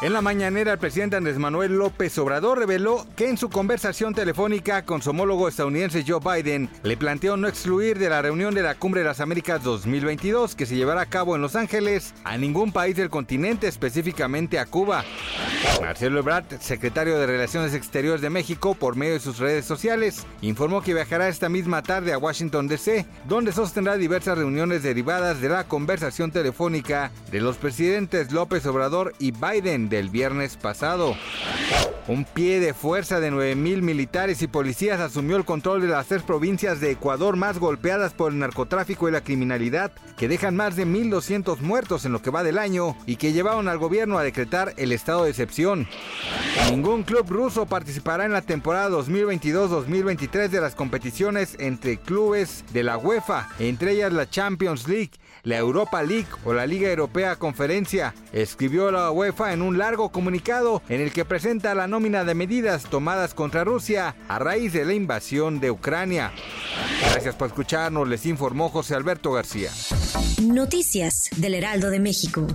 En la mañanera, el presidente Andrés Manuel López Obrador reveló que en su conversación telefónica con su homólogo estadounidense Joe Biden, le planteó no excluir de la reunión de la Cumbre de las Américas 2022 que se llevará a cabo en Los Ángeles a ningún país del continente, específicamente a Cuba. Marcelo Ebrard, secretario de Relaciones Exteriores de México, por medio de sus redes sociales, informó que viajará esta misma tarde a Washington, D.C., donde sostendrá diversas reuniones derivadas de la conversación telefónica de los presidentes López Obrador y Biden del viernes pasado. Un pie de fuerza de 9.000 militares y policías asumió el control de las tres provincias de Ecuador más golpeadas por el narcotráfico y la criminalidad, que dejan más de 1.200 muertos en lo que va del año y que llevaron al gobierno a decretar el estado de excepción. Ningún club ruso participará en la temporada 2022-2023 de las competiciones entre clubes de la UEFA, entre ellas la Champions League, la Europa League o la Liga Europea Conferencia, escribió la UEFA en largo comunicado en el que presenta la nómina de medidas tomadas contra Rusia a raíz de la invasión de Ucrania. Gracias por escucharnos, les informó José Alberto García. Noticias del Heraldo de México.